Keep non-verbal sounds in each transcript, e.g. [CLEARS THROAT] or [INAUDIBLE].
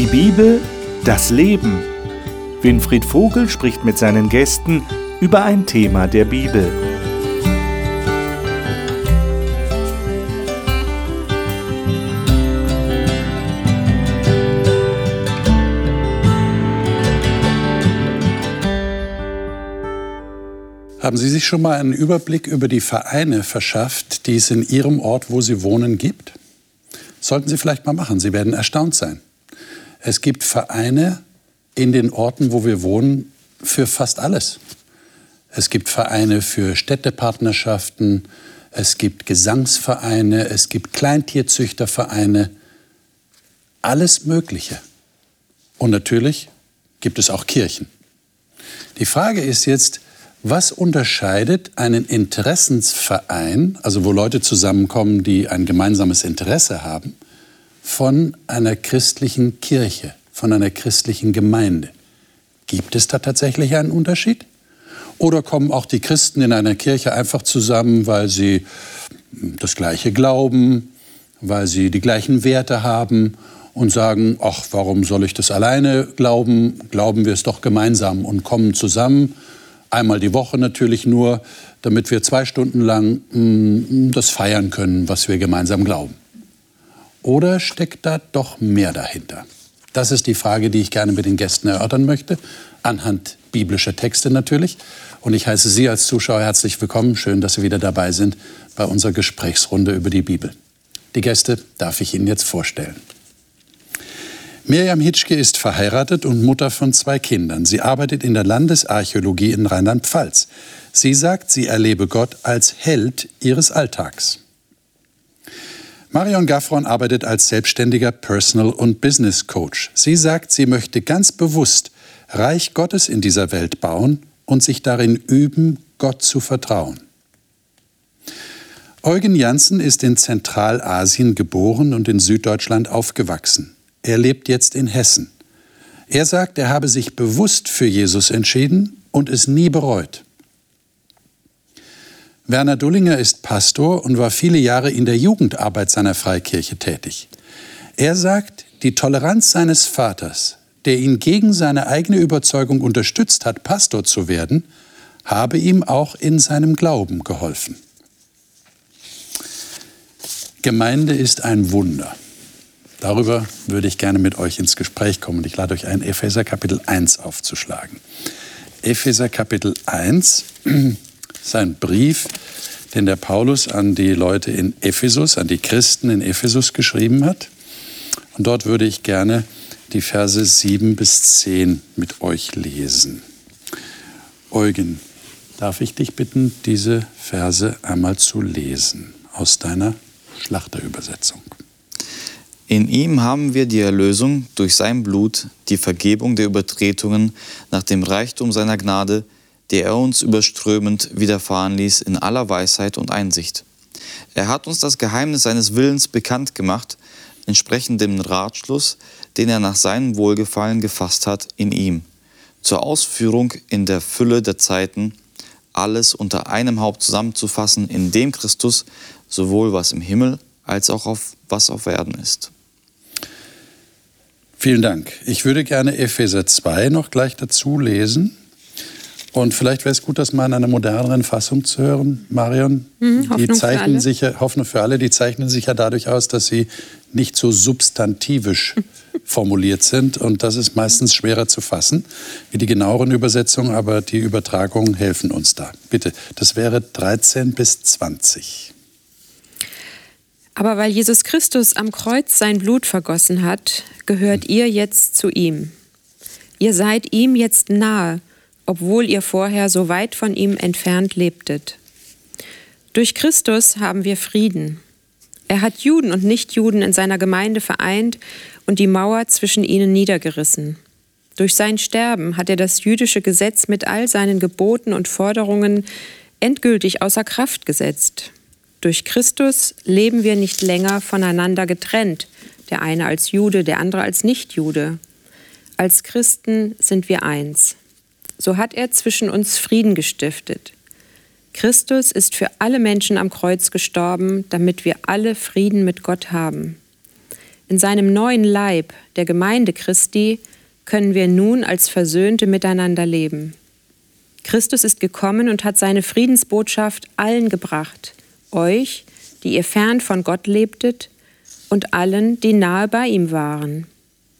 Die Bibel, das Leben. Winfried Vogel spricht mit seinen Gästen über ein Thema der Bibel. Haben Sie sich schon mal einen Überblick über die Vereine verschafft, die es in Ihrem Ort, wo Sie wohnen, gibt? Sollten Sie vielleicht mal machen. Sie werden erstaunt sein. Es gibt Vereine in den Orten, wo wir wohnen, für fast alles. Es gibt Vereine für Städtepartnerschaften, es gibt Gesangsvereine, es gibt Kleintierzüchtervereine, alles Mögliche. Und natürlich gibt es auch Kirchen. Die Frage ist jetzt, was unterscheidet einen Interessensverein, also wo Leute zusammenkommen, die ein gemeinsames Interesse haben, von einer christlichen Kirche, von einer christlichen Gemeinde? Gibt es da tatsächlich einen Unterschied? Oder kommen auch die Christen in einer Kirche einfach zusammen, weil sie das gleiche glauben, weil sie die gleichen Werte haben und sagen, ach, warum soll ich das alleine glauben? Glauben wir es doch gemeinsam und kommen zusammen Einmal die Woche natürlich nur, damit wir zwei Stunden lang mh, mm, das feiern können, was wir gemeinsam glauben. Oder steckt da doch mehr dahinter? Das ist die Frage, die ich gerne mit den Gästen erörtern möchte, anhand biblischer Texte natürlich. Und ich heiße Sie als Zuschauer herzlich willkommen. Schön, dass Sie wieder dabei sind bei unserer Gesprächsrunde über die Bibel. Die Gäste darf ich Ihnen jetzt vorstellen. Mirjam Hitschke ist verheiratet und Mutter von zwei Kindern. Sie arbeitet in der Landesarchäologie in Rheinland-Pfalz. Sie sagt, sie erlebe Gott als Held ihres Alltags. Marion Gaffron arbeitet als selbstständiger Personal- und Business Coach. Sie sagt, sie möchte ganz bewusst Reich Gottes in dieser Welt bauen und sich darin üben, Gott zu vertrauen. Eugen Janssen ist in Zentralasien geboren und in Süddeutschland aufgewachsen. Er lebt jetzt in Hessen. Er sagt, er habe sich bewusst für Jesus entschieden und es nie bereut. Werner Dullinger ist Pastor und war viele Jahre in der Jugendarbeit seiner Freikirche tätig. Er sagt, die Toleranz seines Vaters, der ihn gegen seine eigene Überzeugung unterstützt hat, Pastor zu werden, habe ihm auch in seinem Glauben geholfen. Gemeinde ist ein Wunder. Darüber würde ich gerne mit euch ins Gespräch kommen. Ich lade euch ein, Epheser Kapitel 1 aufzuschlagen. Epheser Kapitel 1 [CLEARS THROAT] ist ein Brief, den der Paulus an die Leute in Ephesus, an die Christen in Ephesus geschrieben hat. Und dort würde ich gerne die Verse 7 bis 10 mit euch lesen. Eugen, darf ich dich bitten, diese Verse einmal zu lesen aus deiner Schlachterübersetzung. In ihm haben wir die Erlösung durch sein Blut, die Vergebung der Übertretungen nach dem Reichtum seiner Gnade, der er uns überströmend widerfahren ließ in aller Weisheit und Einsicht. Er hat uns das Geheimnis seines Willens bekannt gemacht, entsprechend dem Ratschluss, den er nach seinem Wohlgefallen gefasst hat in ihm, zur Ausführung in der Fülle der Zeiten, alles unter einem Haupt zusammenzufassen, in dem Christus sowohl was im Himmel als auch auf was auf Erden ist. Vielen Dank. Ich würde gerne Epheser 2 noch gleich dazu lesen. Und vielleicht wäre es gut, das mal in einer moderneren Fassung zu hören, Marion. Mhm, die zeichnen sich ja, Hoffnung für alle, die zeichnen sich ja dadurch aus, dass sie nicht so substantivisch formuliert sind. Und das ist meistens schwerer zu fassen wie die genaueren Übersetzungen, aber die Übertragungen helfen uns da. Bitte, das wäre 13 bis 20. Aber weil Jesus Christus am Kreuz sein Blut vergossen hat, gehört ihr jetzt zu ihm. Ihr seid ihm jetzt nahe, obwohl ihr vorher so weit von ihm entfernt lebtet. Durch Christus haben wir Frieden. Er hat Juden und Nichtjuden in seiner Gemeinde vereint und die Mauer zwischen ihnen niedergerissen. Durch sein Sterben hat er das jüdische Gesetz mit all seinen Geboten und Forderungen endgültig außer Kraft gesetzt. Durch Christus leben wir nicht länger voneinander getrennt, der eine als Jude, der andere als Nichtjude. Als Christen sind wir eins. So hat er zwischen uns Frieden gestiftet. Christus ist für alle Menschen am Kreuz gestorben, damit wir alle Frieden mit Gott haben. in seinem neuen Leib, der Gemeinde Christi, können wir nun als Versöhnte miteinander leben. Christus ist gekommen und hat seine Friedensbotschaft allen gebracht, euch, die ihr fern von Gott lebtet, und allen, die nahe bei ihm waren.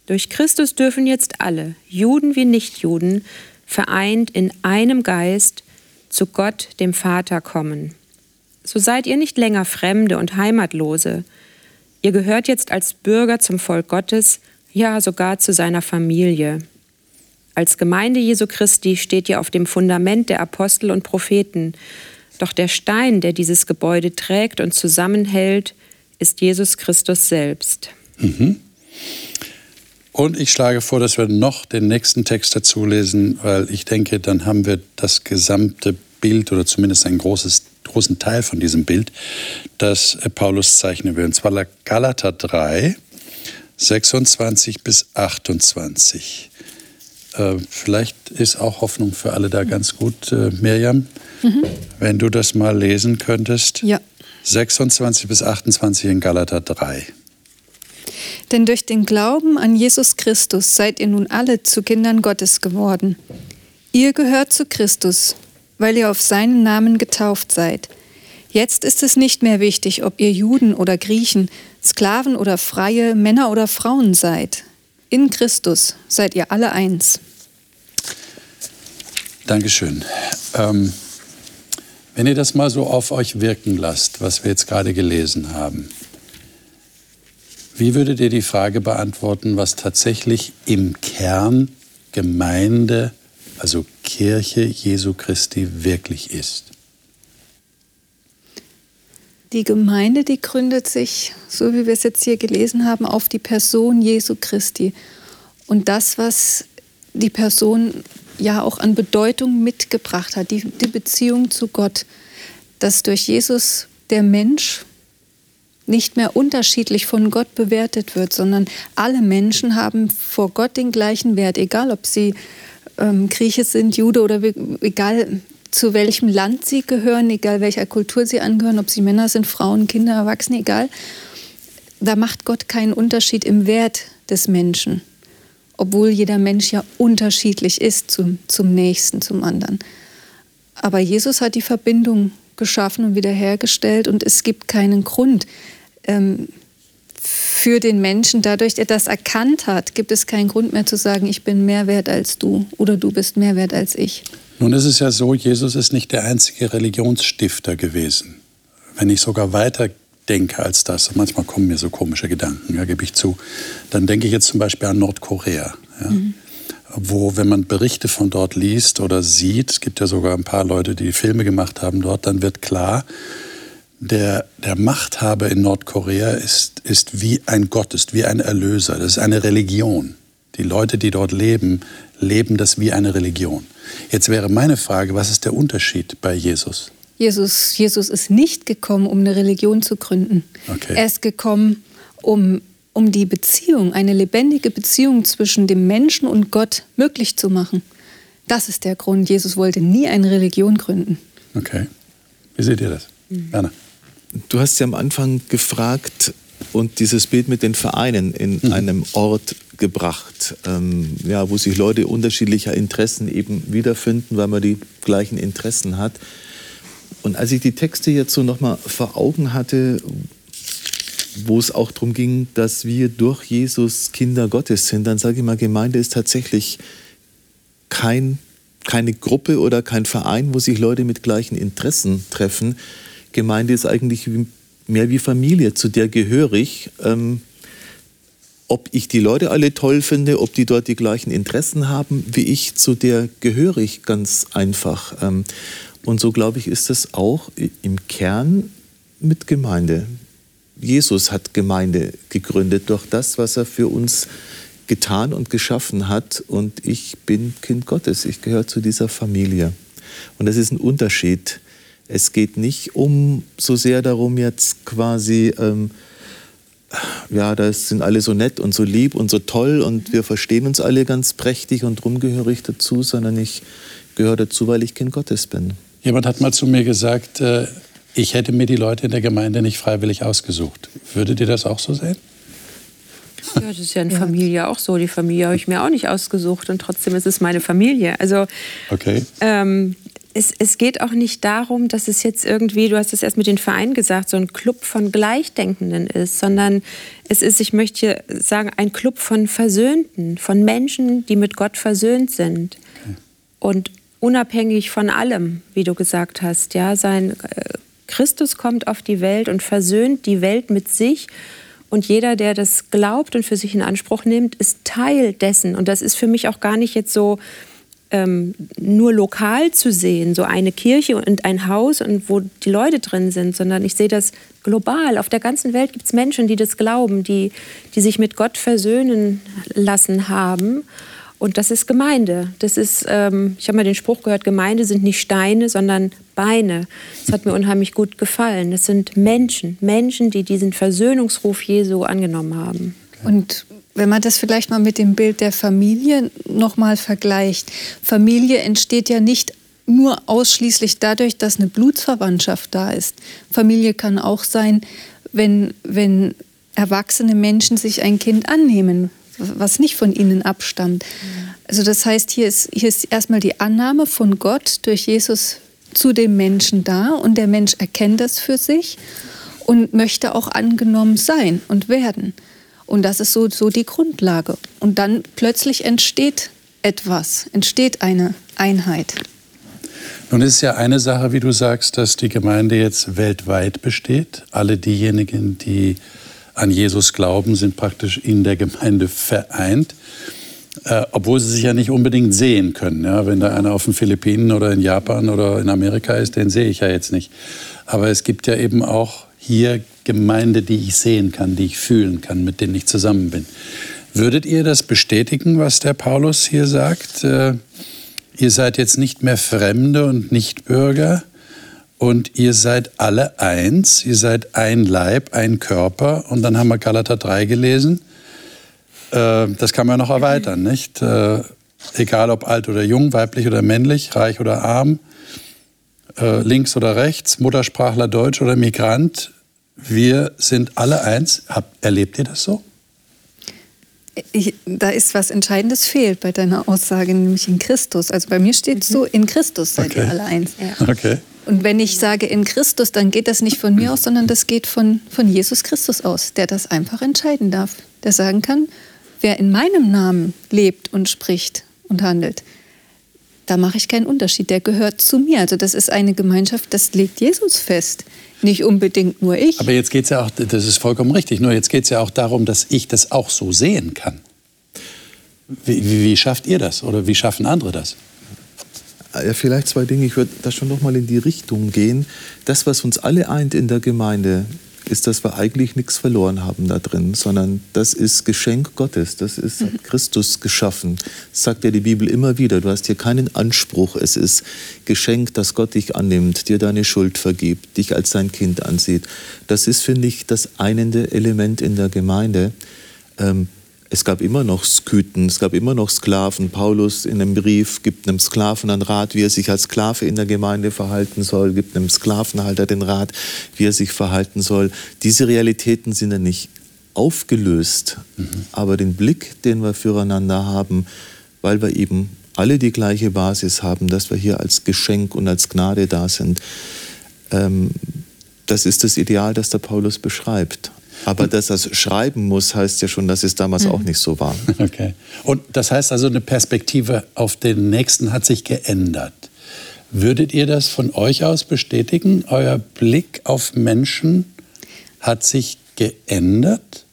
Durch Christus dürfen jetzt alle, Juden wie Nichtjuden, vereint in einem Geist zu Gott, dem Vater, kommen. So seid ihr nicht länger Fremde und Heimatlose. Ihr gehört jetzt als Bürger zum Volk Gottes, ja sogar zu seiner Familie. Als Gemeinde Jesu Christi steht ihr auf dem Fundament der Apostel und Propheten. Doch der Stein, der dieses Gebäude trägt und zusammenhält, ist Jesus Christus selbst. Mhm. Und ich schlage vor, dass wir noch den nächsten Text dazu lesen, weil ich denke, dann haben wir das gesamte Bild oder zumindest einen großes, großen Teil von diesem Bild, das Paulus zeichnen will. Und zwar Galater 3, 26 bis 28. Äh, vielleicht ist auch Hoffnung für alle da ganz gut, äh, Mirjam, mhm. wenn du das mal lesen könntest. Ja. 26 bis 28 in Galater 3. Denn durch den Glauben an Jesus Christus seid ihr nun alle zu Kindern Gottes geworden. Ihr gehört zu Christus, weil ihr auf seinen Namen getauft seid. Jetzt ist es nicht mehr wichtig, ob ihr Juden oder Griechen, Sklaven oder Freie, Männer oder Frauen seid. In Christus seid ihr alle eins. Dankeschön. Ähm, wenn ihr das mal so auf euch wirken lasst, was wir jetzt gerade gelesen haben, wie würdet ihr die Frage beantworten, was tatsächlich im Kern Gemeinde, also Kirche Jesu Christi wirklich ist? Die Gemeinde, die gründet sich, so wie wir es jetzt hier gelesen haben, auf die Person Jesu Christi. Und das, was die Person ja auch an Bedeutung mitgebracht hat, die, die Beziehung zu Gott, dass durch Jesus der Mensch nicht mehr unterschiedlich von Gott bewertet wird, sondern alle Menschen haben vor Gott den gleichen Wert, egal ob sie ähm, Grieche sind, Jude oder egal zu welchem Land sie gehören, egal welcher Kultur sie angehören, ob sie Männer sind, Frauen, Kinder, Erwachsene, egal. Da macht Gott keinen Unterschied im Wert des Menschen, obwohl jeder Mensch ja unterschiedlich ist zum, zum Nächsten, zum anderen. Aber Jesus hat die Verbindung geschaffen und wiederhergestellt und es gibt keinen Grund, ähm, für den Menschen, dadurch, dass er das erkannt hat, gibt es keinen Grund mehr zu sagen, ich bin mehr wert als du oder du bist mehr wert als ich. Nun ist es ja so, Jesus ist nicht der einzige Religionsstifter gewesen. Wenn ich sogar weiter denke als das, manchmal kommen mir so komische Gedanken, ja, gebe ich zu, dann denke ich jetzt zum Beispiel an Nordkorea. Ja. Mhm wo, wenn man Berichte von dort liest oder sieht, es gibt ja sogar ein paar Leute, die Filme gemacht haben dort, dann wird klar, der, der Machthaber in Nordkorea ist, ist wie ein Gott, ist wie ein Erlöser. Das ist eine Religion. Die Leute, die dort leben, leben das wie eine Religion. Jetzt wäre meine Frage, was ist der Unterschied bei Jesus? Jesus, Jesus ist nicht gekommen, um eine Religion zu gründen. Okay. Er ist gekommen, um, um die Beziehung, eine lebendige Beziehung zwischen dem Menschen und Gott möglich zu machen. Das ist der Grund. Jesus wollte nie eine Religion gründen. Okay. Wie seht ihr das? Mhm. Werner. Du hast ja am Anfang gefragt und dieses Bild mit den Vereinen in mhm. einem Ort gebracht, ähm, ja, wo sich Leute unterschiedlicher Interessen eben wiederfinden, weil man die gleichen Interessen hat. Und als ich die Texte jetzt so nochmal vor Augen hatte, wo es auch darum ging, dass wir durch Jesus Kinder Gottes sind, dann sage ich mal, Gemeinde ist tatsächlich kein, keine Gruppe oder kein Verein, wo sich Leute mit gleichen Interessen treffen, Gemeinde ist eigentlich mehr wie Familie, zu der gehöre ich. Ähm, ob ich die Leute alle toll finde, ob die dort die gleichen Interessen haben wie ich, zu der gehöre ich ganz einfach. Ähm, und so glaube ich, ist es auch im Kern mit Gemeinde. Jesus hat Gemeinde gegründet durch das, was er für uns getan und geschaffen hat. Und ich bin Kind Gottes, ich gehöre zu dieser Familie. Und das ist ein Unterschied es geht nicht um so sehr darum, jetzt quasi, ähm, ja, das sind alle so nett und so lieb und so toll und wir verstehen uns alle ganz prächtig und drum gehöre ich dazu, sondern ich gehöre dazu, weil ich Kind Gottes bin. Jemand hat mal zu mir gesagt, äh, ich hätte mir die Leute in der Gemeinde nicht freiwillig ausgesucht. Würdet ihr das auch so sehen? Ja, das ist ja in Familie auch so. Die Familie habe ich mir auch nicht ausgesucht und trotzdem ist es meine Familie. Also okay. ähm, es, es, geht auch nicht darum, dass es jetzt irgendwie, du hast es erst mit den Vereinen gesagt, so ein Club von Gleichdenkenden ist, sondern es ist, ich möchte sagen, ein Club von Versöhnten, von Menschen, die mit Gott versöhnt sind. Okay. Und unabhängig von allem, wie du gesagt hast, ja, sein äh, Christus kommt auf die Welt und versöhnt die Welt mit sich. Und jeder, der das glaubt und für sich in Anspruch nimmt, ist Teil dessen. Und das ist für mich auch gar nicht jetzt so, ähm, nur lokal zu sehen, so eine Kirche und ein Haus und wo die Leute drin sind, sondern ich sehe das global. Auf der ganzen Welt gibt es Menschen, die das glauben, die, die sich mit Gott versöhnen lassen haben. Und das ist Gemeinde. Das ist, ähm, ich habe mal den Spruch gehört, Gemeinde sind nicht Steine, sondern Beine. Das hat mir unheimlich gut gefallen. Das sind Menschen, Menschen, die diesen Versöhnungsruf Jesu angenommen haben. Und wenn man das vielleicht mal mit dem Bild der Familie nochmal vergleicht. Familie entsteht ja nicht nur ausschließlich dadurch, dass eine Blutsverwandtschaft da ist. Familie kann auch sein, wenn, wenn erwachsene Menschen sich ein Kind annehmen, was nicht von ihnen abstammt. Also das heißt, hier ist, hier ist erstmal die Annahme von Gott durch Jesus zu dem Menschen da und der Mensch erkennt das für sich und möchte auch angenommen sein und werden. Und das ist so, so die Grundlage. Und dann plötzlich entsteht etwas, entsteht eine Einheit. Nun ist ja eine Sache, wie du sagst, dass die Gemeinde jetzt weltweit besteht. Alle diejenigen, die an Jesus glauben, sind praktisch in der Gemeinde vereint. Äh, obwohl sie sich ja nicht unbedingt sehen können. Ja? Wenn da einer auf den Philippinen oder in Japan oder in Amerika ist, den sehe ich ja jetzt nicht. Aber es gibt ja eben auch hier Gemeinde, die ich sehen kann, die ich fühlen kann, mit denen ich zusammen bin. Würdet ihr das bestätigen, was der Paulus hier sagt? Äh, ihr seid jetzt nicht mehr Fremde und Nichtbürger und ihr seid alle eins, ihr seid ein Leib, ein Körper. Und dann haben wir Galater 3 gelesen. Äh, das kann man noch erweitern, nicht? Äh, egal ob alt oder jung, weiblich oder männlich, reich oder arm, äh, links oder rechts, Muttersprachler Deutsch oder Migrant, wir sind alle eins. Hab, erlebt ihr das so? Ich, da ist was Entscheidendes fehlt bei deiner Aussage, nämlich in Christus. Also bei mir steht mhm. so, in Christus seid okay. ihr alle eins. Ja. Okay. Und wenn ich sage in Christus, dann geht das nicht von mir aus, sondern das geht von, von Jesus Christus aus, der das einfach entscheiden darf. Der sagen kann, wer in meinem Namen lebt und spricht und handelt, da mache ich keinen Unterschied. Der gehört zu mir. Also das ist eine Gemeinschaft, das legt Jesus fest. Nicht unbedingt nur ich. Aber jetzt geht es ja auch, das ist vollkommen richtig, nur jetzt geht es ja auch darum, dass ich das auch so sehen kann. Wie, wie, wie schafft ihr das oder wie schaffen andere das? Ja, vielleicht zwei Dinge. Ich würde da schon noch mal in die Richtung gehen. Das, was uns alle eint in der Gemeinde, ist, dass wir eigentlich nichts verloren haben da drin, sondern das ist Geschenk Gottes, das ist mhm. Christus geschaffen. Das sagt ja die Bibel immer wieder. Du hast hier keinen Anspruch. Es ist Geschenk, dass Gott dich annimmt, dir deine Schuld vergibt, dich als sein Kind ansieht. Das ist, finde ich, das einende Element in der Gemeinde. Ähm, es gab immer noch Sküten, es gab immer noch Sklaven. Paulus in einem Brief gibt einem Sklaven einen Rat, wie er sich als Sklave in der Gemeinde verhalten soll, gibt einem Sklavenhalter den Rat, wie er sich verhalten soll. Diese Realitäten sind ja nicht aufgelöst, mhm. aber den Blick, den wir füreinander haben, weil wir eben alle die gleiche Basis haben, dass wir hier als Geschenk und als Gnade da sind, ähm, das ist das Ideal, das der Paulus beschreibt. Aber dass das schreiben muss, heißt ja schon, dass es damals mhm. auch nicht so war. [LAUGHS] Okay. Und das heißt also, eine Perspektive auf den Nächsten hat sich geändert. Würdet ihr das von euch aus bestätigen? Euer Blick auf Menschen hat sich geändert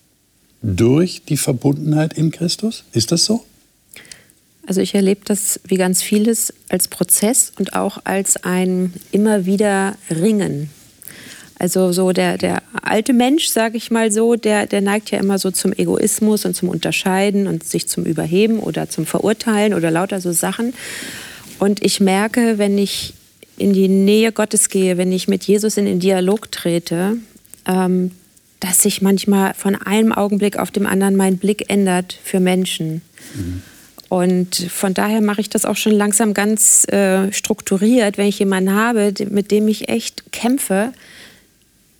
durch die Verbundenheit in Christus? Ist das so? Also ich erlebe das wie ganz vieles als Prozess und auch als ein immer wieder Ringen also so der, der alte Mensch, sage ich mal so, der, der neigt ja immer so zum Egoismus und zum Unterscheiden und sich zum Überheben oder zum Verurteilen oder lauter so Sachen. Und ich merke, wenn ich in die Nähe Gottes gehe, wenn ich mit Jesus in den Dialog trete, ähm, dass sich manchmal von einem Augenblick auf den anderen mein Blick ändert für Menschen. Mhm. Und von daher mache ich das auch schon langsam ganz äh, strukturiert, wenn ich jemanden habe, mit dem ich echt kämpfe,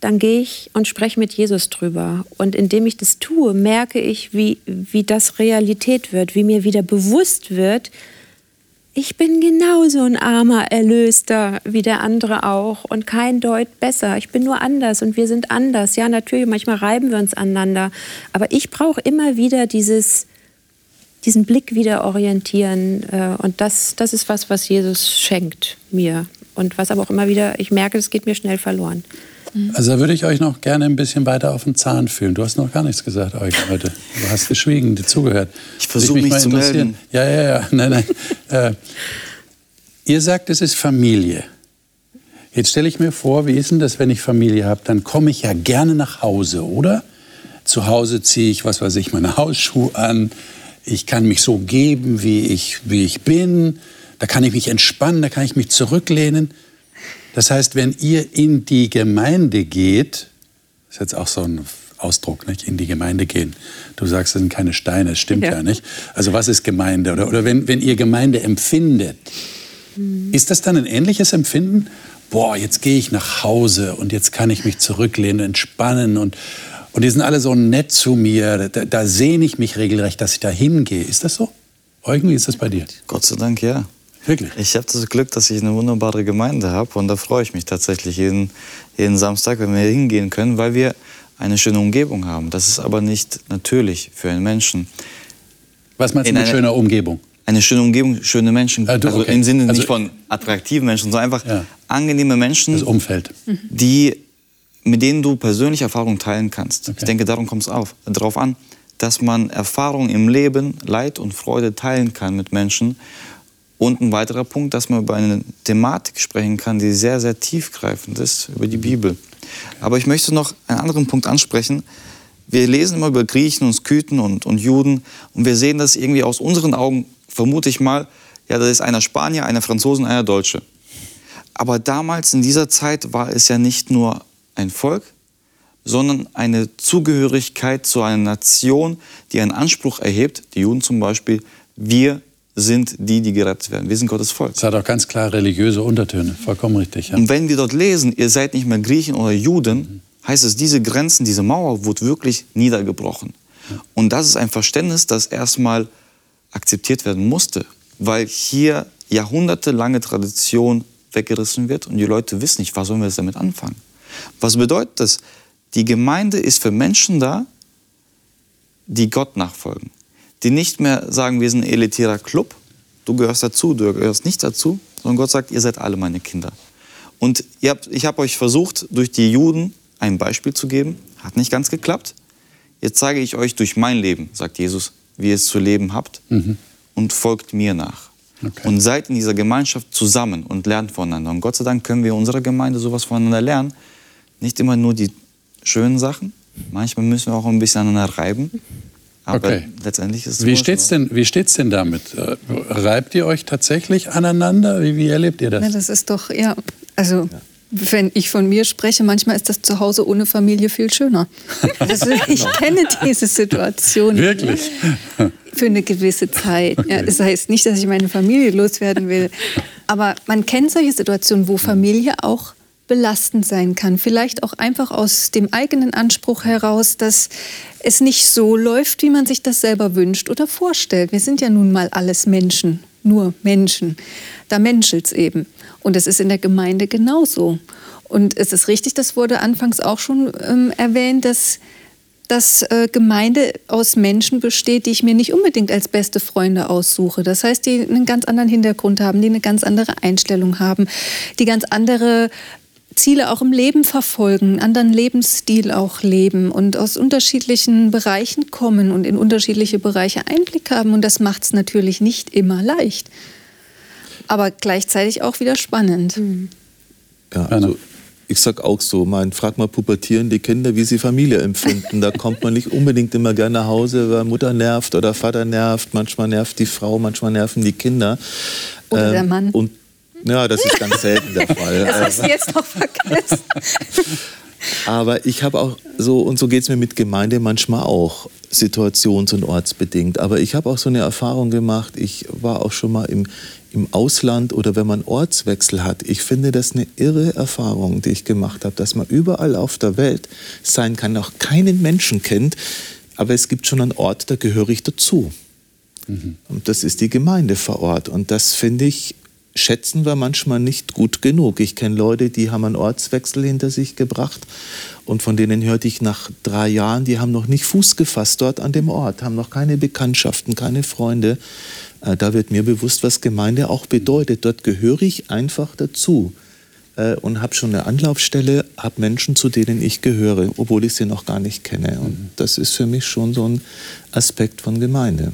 dann gehe ich und spreche mit Jesus drüber. Und indem ich das tue, merke ich, wie, wie das Realität wird, wie mir wieder bewusst wird, ich bin genauso ein armer Erlöster wie der andere auch und kein Deut besser. Ich bin nur anders und wir sind anders. Ja, natürlich, manchmal reiben wir uns aneinander. Aber ich brauche immer wieder dieses, diesen Blick wieder orientieren. Äh, und das, das ist was, was Jesus schenkt mir. Und was aber auch immer wieder, ich merke, es geht mir schnell verloren. Also da würde ich euch noch gerne ein bisschen weiter auf den Zahn fühlen. Du hast noch gar nichts gesagt, Eugen, heute. Du hast geschwiegen, dir zugehört. Ich versuche mich, mich zu melden. Ja, ja, ja. [LAUGHS] Nein, nein. äh, ihr sagt, es ist Familie. Jetzt stelle ich mir vor, wie ist denn das, wenn ich Familie habe? Dann komme ich ja gerne nach Hause, oder? Zu Hause ziehe ich, was weiß ich, meine Hausschuhe an. Ich kann mich so geben, wie ich, wie ich bin. Da kann ich mich entspannen, da kann ich mich zurücklehnen. Das heißt, wenn ihr in die Gemeinde geht, ist jetzt auch so ein Ausdruck, nicht? In die Gemeinde gehen. Du sagst, es sind keine Steine, das stimmt ja, ja nicht. Also was ist Gemeinde? Oder, oder wenn, wenn ihr Gemeinde empfindet, mhm. ist das dann ein ähnliches Empfinden? Boah, jetzt gehe ich nach Hause und jetzt kann ich mich zurücklehnen, entspannen und, und die sind alle so nett zu mir. Da, da sehne ich mich regelrecht, dass ich da hingehe. Ist das so? Eugen, wie ist das bei dir? Gott sei Dank, ja. Wirklich? Ich habe das Glück, dass ich eine wunderbare Gemeinde habe und da freue ich mich tatsächlich jeden, jeden Samstag, wenn wir hingehen können, weil wir eine schöne Umgebung haben. Das ist aber nicht natürlich für einen Menschen. Was meinst du mit schöner Umgebung? Eine schöne Umgebung, schöne Menschen. Ah, du, also okay. im Sinne also, nicht von attraktiven Menschen, sondern einfach ja. angenehme Menschen. Das Umfeld. Die, mit denen du persönlich Erfahrungen teilen kannst. Okay. Ich denke, darum kommt es darauf an, dass man Erfahrungen im Leben, Leid und Freude teilen kann mit Menschen und ein weiterer Punkt, dass man über eine Thematik sprechen kann, die sehr, sehr tiefgreifend ist, über die Bibel. Aber ich möchte noch einen anderen Punkt ansprechen. Wir lesen immer über Griechen und Skythen und, und Juden und wir sehen das irgendwie aus unseren Augen, vermute ich mal, ja, das ist einer Spanier, einer Franzosen, einer Deutsche. Aber damals in dieser Zeit war es ja nicht nur ein Volk, sondern eine Zugehörigkeit zu einer Nation, die einen Anspruch erhebt, die Juden zum Beispiel, wir sind die, die gerettet werden. Wir sind Gottes Volk. Es hat auch ganz klar religiöse Untertöne, vollkommen richtig. Ja. Und wenn wir dort lesen, ihr seid nicht mehr Griechen oder Juden, mhm. heißt es, diese Grenzen, diese Mauer wurde wirklich niedergebrochen. Ja. Und das ist ein Verständnis, das erstmal akzeptiert werden musste, weil hier jahrhundertelange Tradition weggerissen wird und die Leute wissen nicht, was sollen wir jetzt damit anfangen. Was bedeutet das? Die Gemeinde ist für Menschen da, die Gott nachfolgen die nicht mehr sagen, wir sind ein elitärer Club, du gehörst dazu, du gehörst nicht dazu, sondern Gott sagt, ihr seid alle meine Kinder. Und habt, ich habe euch versucht, durch die Juden ein Beispiel zu geben, hat nicht ganz geklappt. Jetzt zeige ich euch durch mein Leben, sagt Jesus, wie ihr es zu leben habt mhm. und folgt mir nach. Okay. Und seid in dieser Gemeinschaft zusammen und lernt voneinander. Und Gott sei Dank können wir in unserer Gemeinde sowas voneinander lernen. Nicht immer nur die schönen Sachen, manchmal müssen wir auch ein bisschen aneinander reiben. Aber okay. letztendlich ist es wie steht's denn Wie steht's denn damit? Äh, reibt ihr euch tatsächlich aneinander? Wie, wie erlebt ihr das? Ja, das ist doch, ja, also ja. wenn ich von mir spreche, manchmal ist das zu Hause ohne Familie viel schöner. [LAUGHS] Also ich kenne diese Situation. Wirklich? Für eine gewisse Zeit. Okay. Ja, das heißt nicht, dass ich meine Familie loswerden will. Aber man kennt solche Situationen, wo Familie auch belastend sein kann. Vielleicht auch einfach aus dem eigenen Anspruch heraus, dass es nicht so läuft, wie man sich das selber wünscht oder vorstellt. Wir sind ja nun mal alles Menschen, nur Menschen. Da menschelt es eben. Und es ist in der Gemeinde genauso. Und es ist richtig, das wurde anfangs auch schon ähm, erwähnt, dass dass äh, Gemeinde aus Menschen besteht, die ich mir nicht unbedingt als beste Freunde aussuche. Das heißt, die einen ganz anderen Hintergrund haben, die eine ganz andere Einstellung haben, die ganz andere Ziele auch im Leben verfolgen, einen anderen Lebensstil auch leben und aus unterschiedlichen Bereichen kommen und in unterschiedliche Bereiche Einblick haben. Und das macht es natürlich nicht immer leicht, aber gleichzeitig auch wieder spannend. Mhm. Ja, also ich sag auch so, man fragt mal pubertierende Kinder, wie sie Familie empfinden. Da kommt man nicht unbedingt immer gerne nach Hause, weil Mutter nervt oder Vater nervt. Manchmal nervt die Frau, manchmal nerven die Kinder. Oder ähm, der Mann. Und ja, das ist ganz selten der [LAUGHS] Fall. Das hast du jetzt noch vergessen. [LAUGHS] Aber ich habe auch so, und so geht es mir mit Gemeinde manchmal auch, situations- und ortsbedingt. Aber ich habe auch so eine Erfahrung gemacht, ich war auch schon mal im, im Ausland oder wenn man Ortswechsel hat. Ich finde das eine irre Erfahrung, die ich gemacht habe, dass man überall auf der Welt sein kann, auch keinen Menschen kennt, aber es gibt schon einen Ort, da gehöre ich dazu. Mhm. Und das ist die Gemeinde vor Ort. Und das finde ich schätzen wir manchmal nicht gut genug. Ich kenne Leute, die haben einen Ortswechsel hinter sich gebracht und von denen hörte ich nach drei Jahren, die haben noch nicht Fuß gefasst dort an dem Ort, haben noch keine Bekanntschaften, keine Freunde. Äh, da wird mir bewusst, was Gemeinde auch bedeutet. Dort gehöre ich einfach dazu äh, und habe schon eine Anlaufstelle, habe Menschen, zu denen ich gehöre, obwohl ich sie noch gar nicht kenne. Und das ist für mich schon so ein Aspekt von Gemeinde.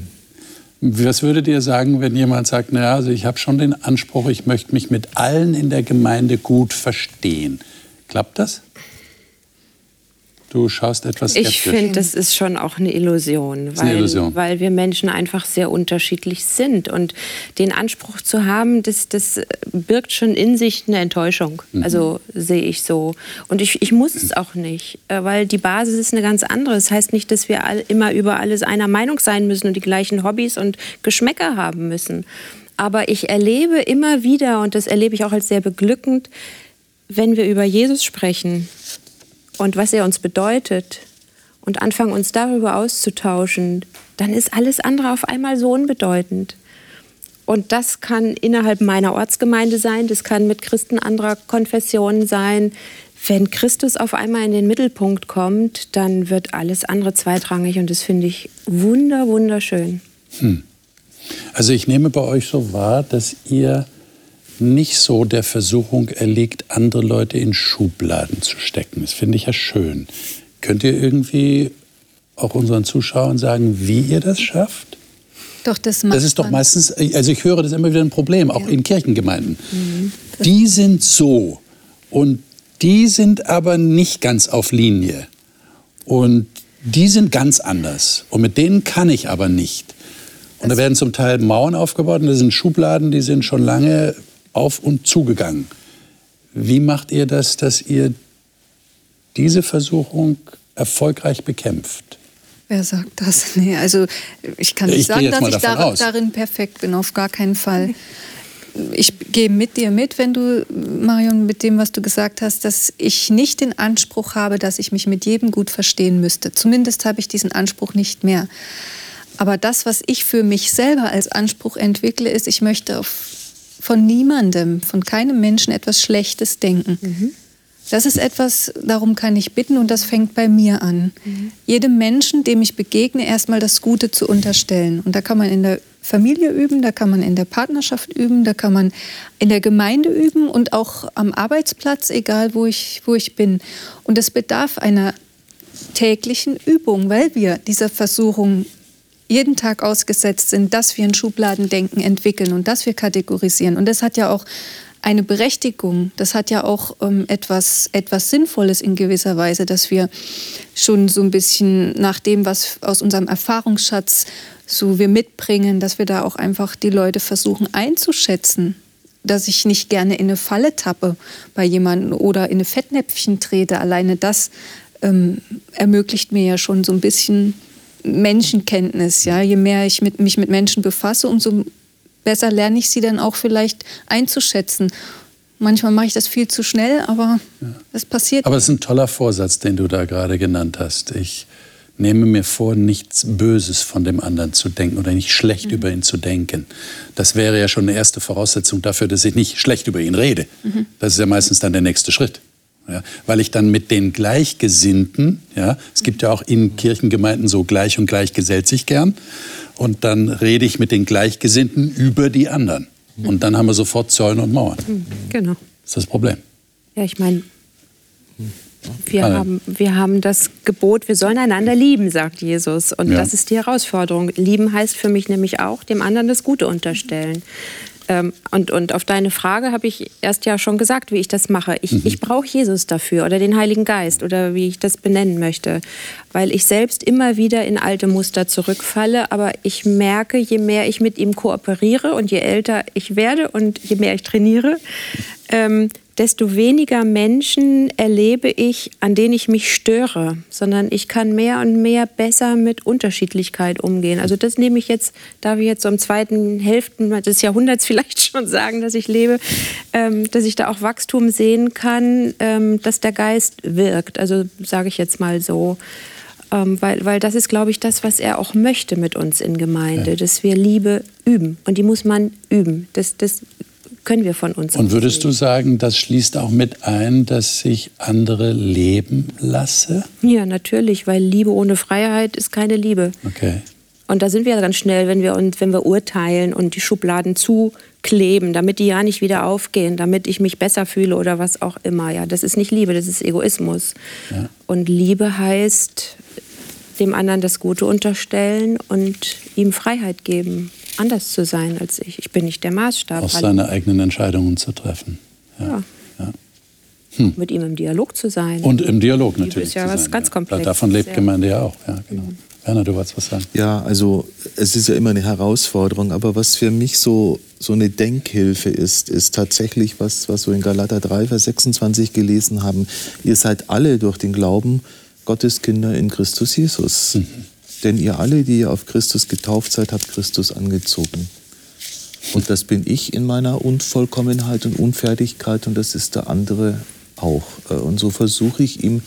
Was würdet ihr sagen, wenn jemand sagt, naja, also ich habe schon den Anspruch, ich möchte mich mit allen in der Gemeinde gut verstehen. Klappt das? Du schaust etwas skeptisch. Ich finde, das ist schon auch eine Illusion, weil, eine Illusion. weil wir Menschen einfach sehr unterschiedlich sind. Und den Anspruch zu haben, das, das birgt schon in sich eine Enttäuschung. Mhm. Also sehe ich so. Und ich, ich muss es auch nicht, äh, weil die Basis ist eine ganz andere. Das heißt nicht, dass wir all, immer über alles einer Meinung sein müssen und die gleichen Hobbys und Geschmäcker haben müssen. Aber ich erlebe immer wieder, und das erlebe ich auch als sehr beglückend, wenn wir über Jesus sprechen, und was er uns bedeutet und anfangen uns darüber auszutauschen, dann ist alles andere auf einmal so unbedeutend. Und das kann innerhalb meiner Ortsgemeinde sein, das kann mit Christen anderer Konfessionen sein. Wenn Christus auf einmal in den Mittelpunkt kommt, dann wird alles andere zweitrangig und das finde ich wunder, wunderschön. Hm. Also ich nehme bei euch so wahr, dass ihr nicht so der Versuchung erliegt, andere Leute in Schubladen zu stecken. Das finde ich ja schön. Könnt ihr irgendwie auch unseren Zuschauern sagen, wie ihr das schafft? Doch, das macht Das ist doch meistens, also ich höre das immer wieder ein Problem, auch ja. in Kirchengemeinden. Mhm. Die sind so und die sind aber nicht ganz auf Linie. Und die sind ganz anders. Und mit denen kann ich aber nicht. Und da werden zum Teil Mauern aufgebaut und das sind Schubladen, die sind schon lange auf und zugegangen. Wie macht ihr das, dass ihr diese Versuchung erfolgreich bekämpft? Wer sagt das? [LAUGHS] Nee, also ich kann nicht ich sagen, dass ich dar aus. darin perfekt bin, auf gar keinen Fall. Ich gehe mit dir mit, wenn du, Marion, mit dem, was du gesagt hast, dass ich nicht den Anspruch habe, dass ich mich mit jedem gut verstehen müsste. Zumindest habe ich diesen Anspruch nicht mehr. Aber das, was ich für mich selber als Anspruch entwickle, ist, ich möchte auf von niemandem, von keinem Menschen etwas Schlechtes denken. Mhm. Das ist etwas, darum kann ich bitten und das fängt bei mir an. Mhm. Jedem Menschen, dem ich begegne, erstmal das Gute zu unterstellen. Und da kann man in der Familie üben, da kann man in der Partnerschaft üben, da kann man in der Gemeinde üben und auch am Arbeitsplatz, egal wo ich, wo ich bin. Und es bedarf einer täglichen Übung, weil wir dieser Versuchung jeden Tag ausgesetzt sind, dass wir ein Schubladendenken entwickeln und dass wir kategorisieren. Und das hat ja auch eine Berechtigung, das hat ja auch ähm, etwas, etwas Sinnvolles in gewisser Weise, dass wir schon so ein bisschen nach dem, was aus unserem Erfahrungsschatz so wir mitbringen, dass wir da auch einfach die Leute versuchen einzuschätzen, dass ich nicht gerne in eine Falle tappe bei jemandem oder in eine Fettnäpfchen trete. Alleine das ähm, ermöglicht mir ja schon so ein bisschen Menschenkenntnis. Ja? Je mehr ich mit, mich mit Menschen befasse, umso besser lerne ich sie dann auch vielleicht einzuschätzen. Manchmal mache ich das viel zu schnell, aber es ja. passiert. Aber es ist ein toller Vorsatz, den du da gerade genannt hast. Ich nehme mir vor, nichts Böses von dem anderen zu denken oder nicht schlecht mhm. über ihn zu denken. Das wäre ja schon eine erste Voraussetzung dafür, dass ich nicht schlecht über ihn rede. Mhm. Das ist ja meistens dann der nächste Schritt. Ja, weil ich dann mit den Gleichgesinnten, ja, es gibt ja auch in Kirchengemeinden so gleich und gleich gesellt sich gern, und dann rede ich mit den Gleichgesinnten über die anderen. Und dann haben wir sofort Zäune und Mauern. Hm, genau. Das ist das Problem. Ja, ich meine, wir haben, wir haben das Gebot, wir sollen einander lieben, sagt Jesus. Und ja. das ist die Herausforderung. Lieben heißt für mich nämlich auch, dem anderen das Gute unterstellen. Ähm, und, und auf deine Frage habe ich erst ja schon gesagt, wie ich das mache. Ich, mhm. ich brauche Jesus dafür oder den Heiligen Geist oder wie ich das benennen möchte, weil ich selbst immer wieder in alte Muster zurückfalle. Aber ich merke, je mehr ich mit ihm kooperiere und je älter ich werde und je mehr ich trainiere, ähm, desto weniger Menschen erlebe ich, an denen ich mich störe, sondern ich kann mehr und mehr besser mit Unterschiedlichkeit umgehen. Also das nehme ich jetzt, darf ich jetzt so im zweiten Hälften des Jahrhunderts [LAUGHS] vielleicht schon sagen, dass ich lebe, ähm, dass ich da auch Wachstum sehen kann, ähm, dass der Geist wirkt. Also sage ich jetzt mal so. Ähm, weil, weil das ist, glaube ich, das, was er auch möchte mit uns in Gemeinde, ja. dass wir Liebe üben. Und die muss man üben. Das, das können wir von uns. Und würdest du sagen, das schließt auch mit ein, dass ich andere leben lasse? Ja, natürlich, weil Liebe ohne Freiheit ist keine Liebe. Okay. Und da sind wir ganz schnell, wenn wir, uns, wenn wir urteilen und die Schubladen zukleben, damit die ja nicht wieder aufgehen, damit ich mich besser fühle oder was auch immer. Ja, das ist nicht Liebe, das ist Egoismus. Ja. Und Liebe heißt, dem anderen das Gute unterstellen und ihm Freiheit geben anders zu sein als ich. Ich bin nicht der Maßstab. Auch seine eigenen Entscheidungen zu treffen. Ja. ja. ja. Hm. Mit ihm im Dialog zu sein. Und im Dialog natürlich. Das ist ja was sein, ganz Komplexes. Davon lebt Gemeinde ja auch. Ja, genau. Mhm. Werner, du wolltest was sagen. Ja, also es ist ja immer eine Herausforderung, aber was für mich so, so eine Denkhilfe ist, ist tatsächlich was, was wir in Galater 3, Vers 26 gelesen haben. Ihr seid alle durch den Glauben Gottes Kinder in Christus Jesus. Mhm. Denn ihr alle, die ihr auf Christus getauft seid, habt Christus angezogen. Und das bin ich in meiner Unvollkommenheit und Unfertigkeit und das ist der andere auch. Äh, und so versuche ich ihm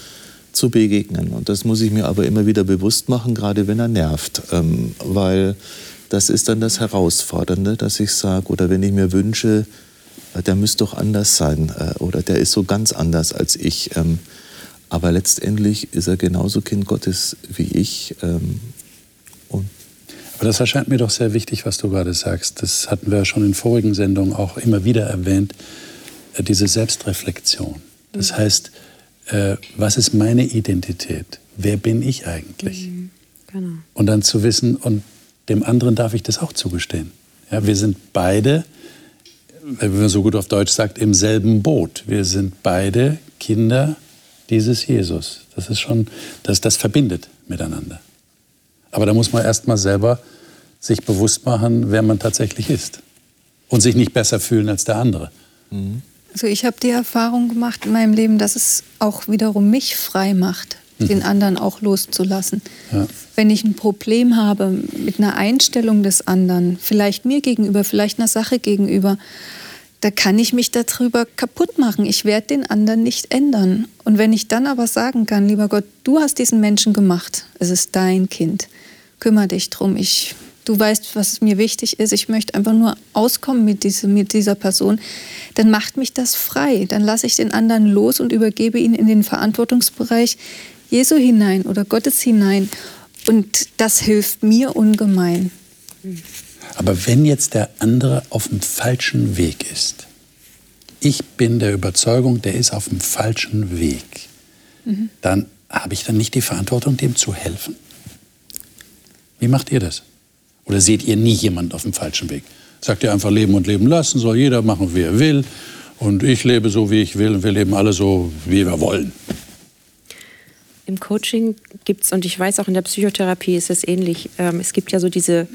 zu begegnen. Und das muss ich mir aber immer wieder bewusst machen, gerade wenn er nervt. Ähm, weil das ist dann das Herausfordernde, dass ich sage, oder wenn ich mir wünsche, äh, der müsste doch anders sein äh, oder der ist so ganz anders als ich. Aber letztendlich ist er genauso Kind Gottes wie ich. Ähm, und Aber das erscheint mir doch sehr wichtig, was du gerade sagst. Das hatten wir ja schon in vorigen Sendungen auch immer wieder erwähnt, äh, diese Selbstreflexion. Das mhm. heißt, äh, was ist meine Identität? Wer bin ich eigentlich? Mhm. Genau. Und dann zu wissen, und dem anderen darf ich das auch zugestehen. Ja, wir sind beide, wenn man so gut auf Deutsch sagt, im selben Boot. Wir sind beide Kinder dieses Jesus. Das ist schon, das, das verbindet miteinander. Aber da muss man erst mal selber sich bewusst machen, wer man tatsächlich ist. Und sich nicht besser fühlen als der andere. Mhm. Also ich habe die Erfahrung gemacht in meinem Leben, dass es auch wiederum mich frei macht, mhm. den anderen auch loszulassen. Ja. Wenn ich ein Problem habe mit einer Einstellung des anderen, vielleicht mir gegenüber, vielleicht einer Sache gegenüber, da kann ich mich darüber kaputt machen. Ich werde den anderen nicht ändern. Und wenn ich dann aber sagen kann, lieber Gott, du hast diesen Menschen gemacht, es ist dein Kind, kümmere dich drum. Ich, du weißt, was mir wichtig ist. Ich möchte einfach nur auskommen mit, diese, mit dieser Person. Dann macht mich das frei. Dann lasse ich den anderen los und übergebe ihn in den Verantwortungsbereich Jesu hinein oder Gottes hinein. Und das hilft mir ungemein. Aber wenn jetzt der andere auf dem falschen Weg ist, ich bin der Überzeugung, der ist auf dem falschen Weg, mhm. dann habe ich dann nicht die Verantwortung, dem zu helfen? Wie macht ihr das? Oder seht ihr nie jemand auf dem falschen Weg? Sagt ihr einfach leben und leben lassen, soll jeder machen, wie er will. Und ich lebe so, wie ich will, und wir leben alle so, wie wir wollen. Im Coaching gibt es, und ich weiß auch in der Psychotherapie ist es ähnlich, ähm, es gibt ja so diese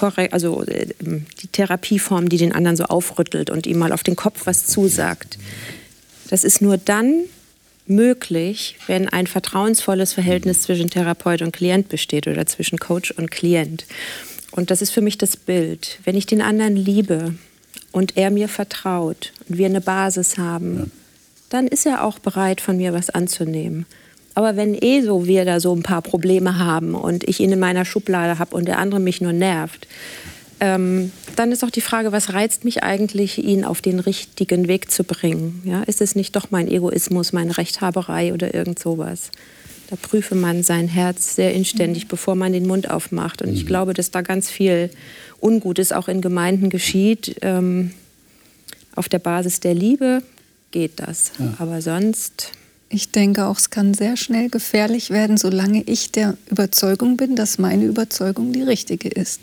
also, äh, die Therapieform, die den anderen so aufrüttelt und ihm mal auf den Kopf was zusagt. Das ist nur dann möglich, wenn ein vertrauensvolles Verhältnis zwischen Therapeut und Klient besteht oder zwischen Coach und Klient. Und das ist für mich das Bild. Wenn ich den anderen liebe und er mir vertraut und wir eine Basis haben, dann ist er auch bereit, von mir was anzunehmen. Aber wenn eh so wir da so ein paar Probleme haben und ich ihn in meiner Schublade habe und der andere mich nur nervt, ähm, dann ist auch die Frage, was reizt mich eigentlich, ihn auf den richtigen Weg zu bringen? Ja, ist es nicht doch mein Egoismus, meine Rechthaberei oder irgend sowas? Da prüfe man sein Herz sehr inständig, bevor man den Mund aufmacht. Und ich mhm. glaube, dass da ganz viel Ungutes auch in Gemeinden geschieht. Ähm, auf der Basis der Liebe geht das. Ja. Aber sonst ich denke auch, es kann sehr schnell gefährlich werden, solange ich der Überzeugung bin, dass meine Überzeugung die richtige ist.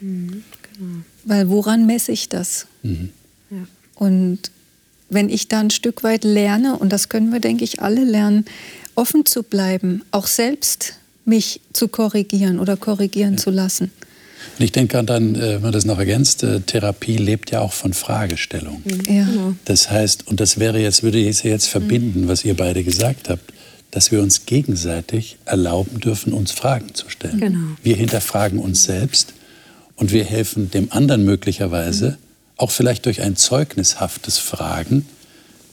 Mhm, genau. Weil woran messe ich das? Mhm. Ja. Und wenn ich da ein Stück weit lerne, und das können wir, denke ich, alle lernen, offen zu bleiben, auch selbst mich zu korrigieren oder korrigieren ja. zu lassen. Und ich denke dann, äh, wenn man das noch ergänzt, äh, Therapie lebt ja auch von Fragestellung. Ja. Das heißt, und das wäre jetzt, würde ich jetzt verbinden, was ihr beide gesagt habt, dass wir uns gegenseitig erlauben dürfen, uns Fragen zu stellen. Genau. Wir hinterfragen uns selbst und wir helfen dem anderen möglicherweise, auch vielleicht durch ein zeugnishaftes Fragen,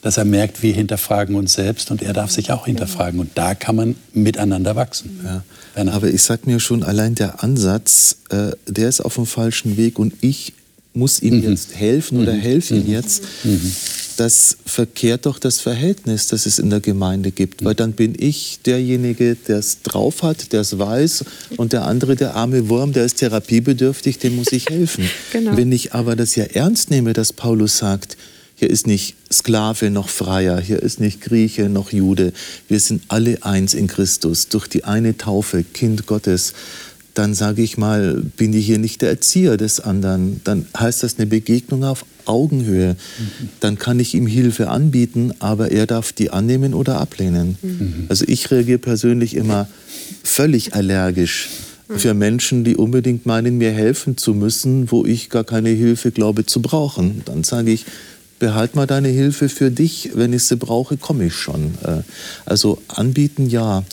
dass er merkt, wir hinterfragen uns selbst und er darf sich auch hinterfragen. Und da kann man miteinander wachsen. Ja. Aber ich sag mir schon, allein der Ansatz, äh, der ist auf dem falschen Weg und ich muss ihm jetzt helfen oder helfe ihm jetzt. Das verkehrt doch das Verhältnis, das es in der Gemeinde gibt. Weil dann bin ich derjenige, der es drauf hat, der es weiß und der andere, der arme Wurm, der ist therapiebedürftig, dem muss ich helfen. [LAUGHS] Genau. Wenn ich aber das ja ernst nehme, dass Paulus sagt, hier ist nicht Sklave noch Freier, hier ist nicht Grieche noch Jude. Wir sind alle eins in Christus durch die eine Taufe, Kind Gottes. Dann sage ich mal, bin ich hier nicht der Erzieher des anderen. Dann heißt das eine Begegnung auf Augenhöhe. Dann kann ich ihm Hilfe anbieten, aber er darf die annehmen oder ablehnen. Also ich reagiere persönlich immer völlig allergisch für Menschen, die unbedingt meinen, mir helfen zu müssen, wo ich gar keine Hilfe glaube zu brauchen. Dann sage ich, behalt mal deine Hilfe für dich, wenn ich sie brauche, komme ich schon. Äh, Also anbieten ja,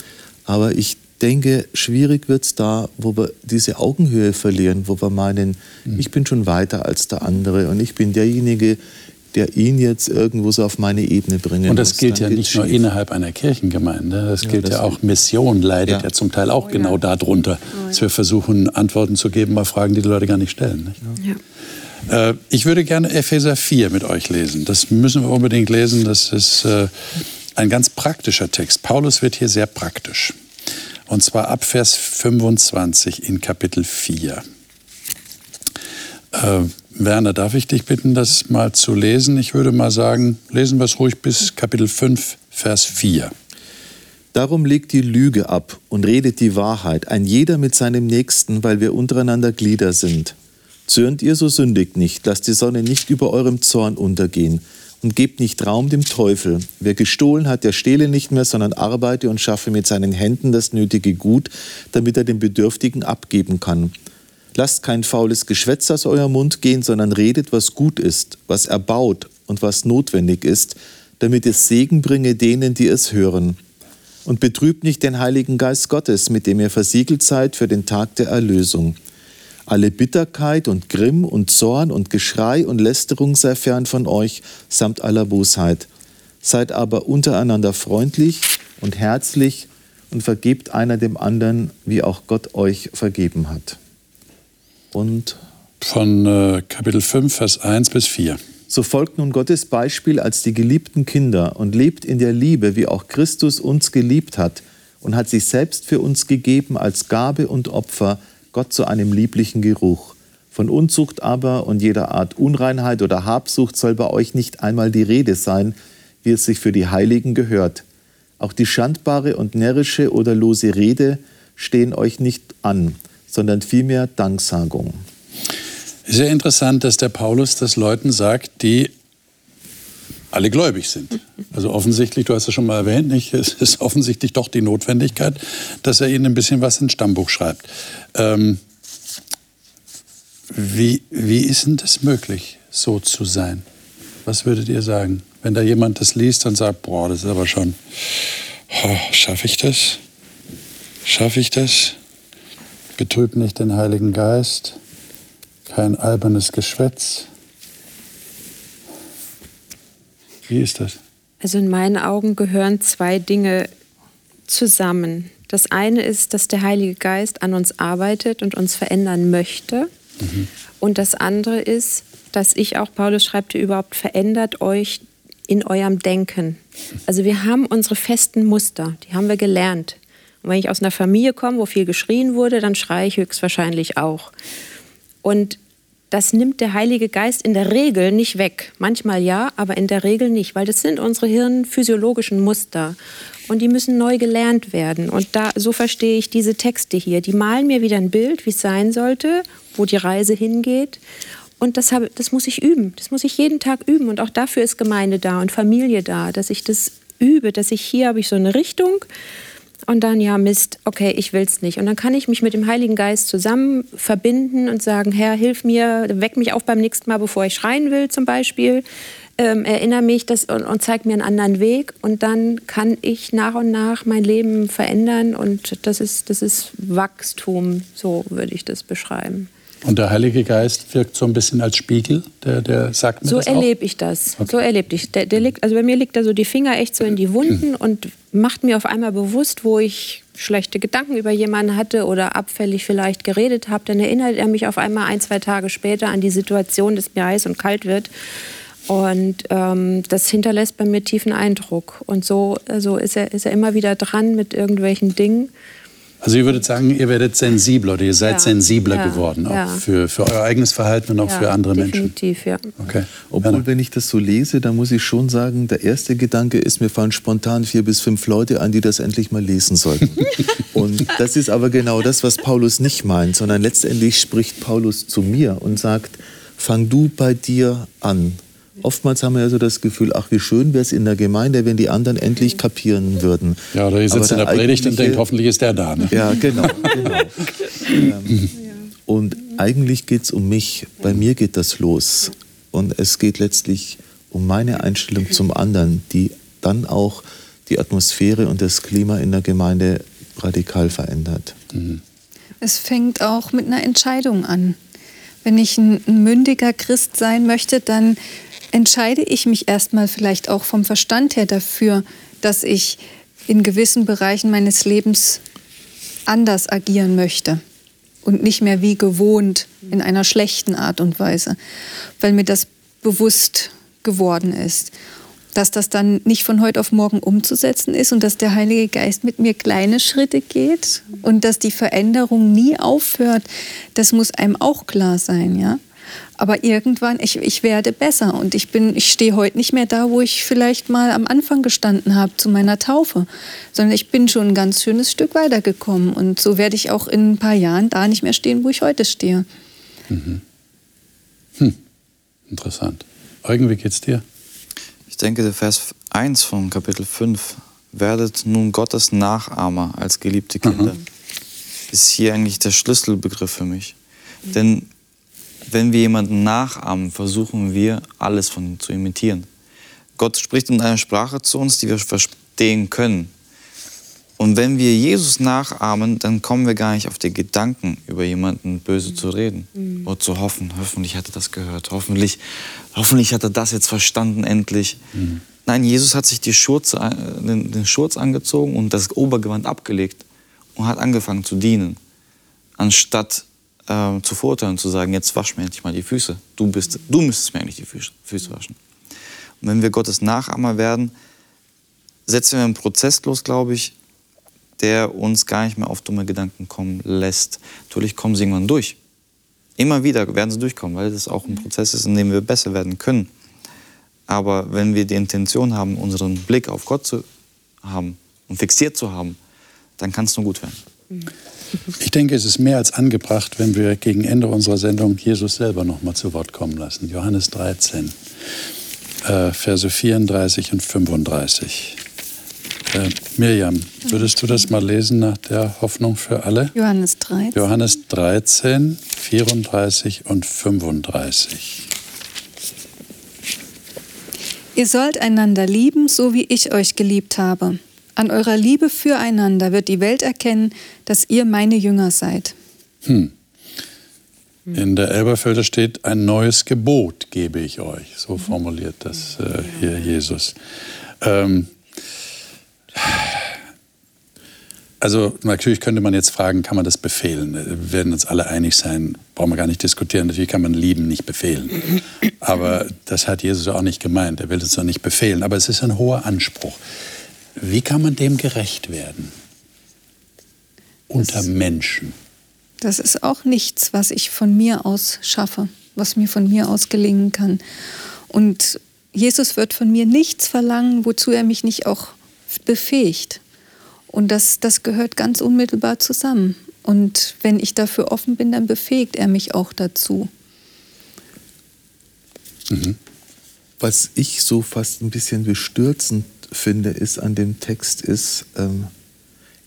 aber ich denke, schwierig wird es da, wo wir diese Augenhöhe verlieren, wo wir meinen, ich bin schon weiter als der andere und ich bin derjenige, der ihn jetzt irgendwo so auf meine Ebene bringen Und das muss. gilt Dann ja nicht nur schief. innerhalb einer Kirchengemeinde, das Ja, gilt das ja auch Mission, leidet ja, Ja. zum Teil auch Oh, genau ja. darunter, dass wir versuchen, Antworten zu geben auf Fragen, die die Leute gar nicht stellen. Nicht? Äh, ich würde gerne Epheser 4 mit euch lesen. Das müssen wir unbedingt lesen. Das ist äh, ein ganz praktischer Text. Paulus wird hier sehr praktisch. Und zwar ab Vers 25 in Kapitel 4. Äh, Werner, darf ich dich bitten, das mal zu lesen? Ich würde mal sagen, lesen wir es ruhig bis Kapitel 5, Vers 4. Darum legt die Lüge ab und redet die Wahrheit, ein jeder mit seinem Nächsten, weil wir untereinander Glieder sind. Zürnt ihr, so sündigt nicht, lasst die Sonne nicht über eurem Zorn untergehen und gebt nicht Raum dem Teufel. Wer gestohlen hat, der stehle nicht mehr, sondern arbeite und schaffe mit seinen Händen das nötige Gut, damit er dem Bedürftigen abgeben kann. Lasst kein faules Geschwätz aus eurem Mund gehen, sondern redet, was gut ist, was erbaut und was notwendig ist, damit es Segen bringe denen, die es hören. Und betrübt nicht den Heiligen Geist Gottes, mit dem ihr versiegelt seid für den Tag der Erlösung. Alle Bitterkeit und Grimm und Zorn und Geschrei und Lästerung sei fern von euch, samt aller Bosheit. Seid aber untereinander freundlich und herzlich und vergebt einer dem anderen, wie auch Gott euch vergeben hat. Und Von äh, Kapitel 5, Vers 1 bis 4. so folgt nun Gottes Beispiel als die geliebten Kinder und lebt in der Liebe, wie auch Christus uns geliebt hat und hat sich selbst für uns gegeben als Gabe und Opfer, Gott zu einem lieblichen Geruch. Von Unzucht aber und jeder Art Unreinheit oder Habsucht soll bei euch nicht einmal die Rede sein, wie es sich für die Heiligen gehört. Auch die schandbare und närrische oder lose Rede stehen euch nicht an, sondern vielmehr Danksagung. Sehr interessant, dass der Paulus das Leuten sagt, die alle gläubig sind. Also offensichtlich, du hast es schon mal erwähnt, nicht? es ist offensichtlich doch die Notwendigkeit, dass er ihnen ein bisschen was ins Stammbuch schreibt. Ähm, wie, wie ist denn das möglich, so zu sein? Was würdet ihr sagen? Wenn da jemand das liest und sagt, boah, das ist aber schon, oh, schaffe ich das? Schaffe ich das? Betrübt nicht den Heiligen Geist, kein albernes Geschwätz. Wie ist das? Also in meinen Augen gehören zwei Dinge zusammen. Das eine ist, dass der Heilige Geist an uns arbeitet und uns verändern möchte. Und das andere ist, dass ich auch, Paulus schreibt hier überhaupt, verändert euch in eurem Denken. Also wir haben unsere festen Muster, die haben wir gelernt. Und wenn ich aus einer Familie komme, wo viel geschrien wurde, dann schreie ich höchstwahrscheinlich auch. Und das nimmt der Heilige Geist in der Regel nicht weg. Manchmal ja, aber in der Regel nicht, weil das sind unsere hirnphysiologischen Muster. Und die müssen neu gelernt werden. Und da, so verstehe ich diese Texte hier. Die malen mir wieder ein Bild, wie es sein sollte, wo die Reise hingeht. Und das, habe, das muss ich üben. Das muss ich jeden Tag üben. Und auch dafür ist Gemeinde da und Familie da, dass ich das übe, dass ich hier habe ich so eine Richtung und dann, ja, Mist, okay, ich will's nicht. Und dann kann ich mich mit dem Heiligen Geist zusammen verbinden und sagen, Herr, hilf mir, weck mich auf beim nächsten Mal, bevor ich schreien will zum Beispiel. Ähm, erinnere mich das und, und zeig mir einen anderen Weg. Und dann kann ich nach und nach mein Leben verändern. Und das ist, das ist Wachstum, so würde ich das beschreiben. Und der Heilige Geist wirkt so ein bisschen als Spiegel, der, der sagt mir so erlebe ich das. Okay. So erlebe ich. Der, der liegt, also bei mir liegt da so die Finger echt so in die Wunden mhm. und macht mir auf einmal bewusst, wo ich schlechte Gedanken über jemanden hatte oder abfällig vielleicht geredet habe. Dann erinnert er mich auf einmal ein, zwei Tage später an die Situation, dass mir heiß und kalt wird. Und ähm, das hinterlässt bei mir tiefen Eindruck. Und so also ist, er, ist er immer wieder dran mit irgendwelchen Dingen. Also ihr würdet sagen, ihr werdet sensibler oder ihr seid ja. sensibler ja. geworden, auch ja. für, für euer eigenes Verhalten und auch für andere definitiv, Menschen. Definitiv, ja. Okay. Obwohl, wenn ich das so lese, dann muss ich schon sagen, der erste Gedanke ist, mir fallen spontan vier bis fünf Leute ein, die das endlich mal lesen sollten. [LAUGHS] und das ist aber genau das, was Paulus nicht meint, sondern letztendlich spricht Paulus zu mir und sagt, fang du bei dir an Oftmals haben wir ja so das Gefühl, ach, wie schön wäre es in der Gemeinde, wenn die anderen endlich kapieren würden. Ja, oder ihr sitzt in der Predigt und denkt, hoffentlich ist der da. Ne? Ja, genau. genau. ähm, und eigentlich geht es um mich. Bei mir geht das los. Und es geht letztlich um meine Einstellung zum anderen, die dann auch die Atmosphäre und das Klima in der Gemeinde radikal verändert. Mhm. Es fängt auch mit einer Entscheidung an. Wenn ich ein mündiger Christ sein möchte, dann entscheide ich mich erstmal vielleicht auch vom Verstand her dafür, dass ich in gewissen Bereichen meines Lebens anders agieren möchte und nicht mehr wie gewohnt in einer schlechten Art und Weise, weil mir das bewusst geworden ist, dass das dann nicht von heute auf morgen umzusetzen ist und dass der Heilige Geist mit mir kleine Schritte geht und dass die Veränderung nie aufhört, das muss einem auch klar sein, ja. Aber irgendwann, ich, ich werde besser und ich bin, ich stehe heute nicht mehr da, wo ich vielleicht mal am Anfang gestanden habe zu meiner Taufe, sondern ich bin schon ein ganz schönes Stück weitergekommen und so werde ich auch in ein paar Jahren da nicht mehr stehen, wo ich heute stehe. Mhm. Hm. Interessant. Eugen, wie geht's dir? Ich denke, der Vers 1 von Kapitel 5, werdet nun Gottes Nachahmer als geliebte Kinder, mhm. ist hier eigentlich der Schlüsselbegriff für mich. Denn wenn wir jemanden nachahmen, versuchen wir, alles von ihm zu imitieren. Gott spricht in einer Sprache zu uns, die wir verstehen können. Und wenn wir Jesus nachahmen, dann kommen wir gar nicht auf die Gedanken, über jemanden böse zu reden mhm. oder zu hoffen. Hoffentlich hat er das gehört. Hoffentlich, hoffentlich hat er das jetzt verstanden endlich. Mhm. Nein, Jesus hat sich die Schurze, äh, den, den Schurz angezogen und das Obergewand abgelegt und hat angefangen zu dienen, anstatt äh, zu verurteilen und zu sagen, jetzt wasch mir endlich mal die Füße. Du, bist, du müsstest mir eigentlich die Füße, Füße waschen. Und wenn wir Gottes Nachahmer werden, setzen wir einen Prozess los, glaube ich, der uns gar nicht mehr auf dumme Gedanken kommen lässt. Natürlich kommen sie irgendwann durch. Immer wieder werden sie durchkommen, weil das auch ein Prozess ist, in dem wir besser werden können. Aber wenn wir die Intention haben, unseren Blick auf Gott zu haben und fixiert zu haben, dann kann es nur gut werden. Mhm. Ich denke, es ist mehr als angebracht, wenn wir gegen Ende unserer Sendung Jesus selber noch mal zu Wort kommen lassen. Johannes 13, äh, Verse 34 und 35. Äh, Mirjam, würdest du das mal lesen nach der Hoffnung für alle? Johannes 13. Johannes 13, 34 und 35. Ihr sollt einander lieben, so wie ich euch geliebt habe. An eurer Liebe füreinander wird die Welt erkennen, dass ihr meine Jünger seid. Hm. In der Elberfelder steht, ein neues Gebot gebe ich euch. So formuliert das äh, hier Jesus. Ähm, also natürlich könnte man jetzt fragen, kann man das befehlen? Wir werden uns alle einig sein, brauchen wir gar nicht diskutieren. Natürlich kann man lieben nicht befehlen. Aber das hat Jesus auch nicht gemeint. Er will es doch nicht befehlen. Aber es ist ein hoher Anspruch. Wie kann man dem gerecht werden? Unter das, Menschen. Das ist auch nichts, was ich von mir aus schaffe, was mir von mir aus gelingen kann. Und Jesus wird von mir nichts verlangen, wozu er mich nicht auch befähigt. Und das, das gehört ganz unmittelbar zusammen. Und wenn ich dafür offen bin, dann befähigt er mich auch dazu. Mhm. Was ich so fast ein bisschen bestürzend finde, ist an dem Text, ist, ähm,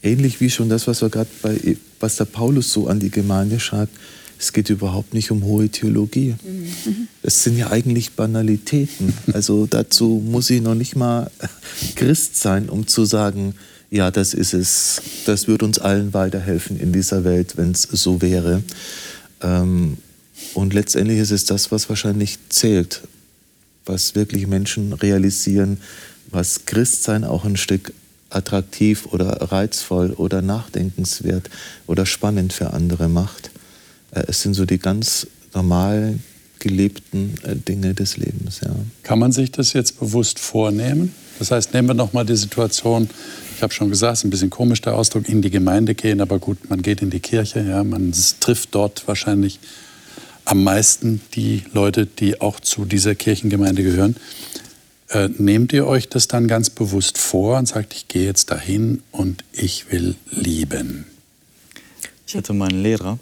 ähnlich wie schon das, was, wir gerade bei, was der Paulus so an die Gemeinde schreibt, es geht überhaupt nicht um hohe Theologie. Mhm. Es sind ja eigentlich Banalitäten. Also dazu muss ich noch nicht mal [LAUGHS] Christ sein, um zu sagen, ja, das ist es. Das wird uns allen weiterhelfen in dieser Welt, wenn es so wäre. Ähm, und letztendlich ist es das, was wahrscheinlich zählt, was wirklich Menschen realisieren, was Christsein auch ein Stück attraktiv oder reizvoll oder nachdenkenswert oder spannend für andere macht. Äh, es sind so die ganz normal gelebten äh, Dinge des Lebens. Ja. Kann man sich das jetzt bewusst vornehmen? Das heißt, nehmen wir noch mal die Situation, ich habe schon gesagt, es ist ein bisschen komisch der Ausdruck, in die Gemeinde gehen, aber gut, man geht in die Kirche, ja, man trifft dort wahrscheinlich am meisten die Leute, die auch zu dieser Kirchengemeinde gehören. Äh, nehmt ihr euch das dann ganz bewusst vor und sagt, ich gehe jetzt dahin und ich will lieben? Ich hatte meinen Lehrer,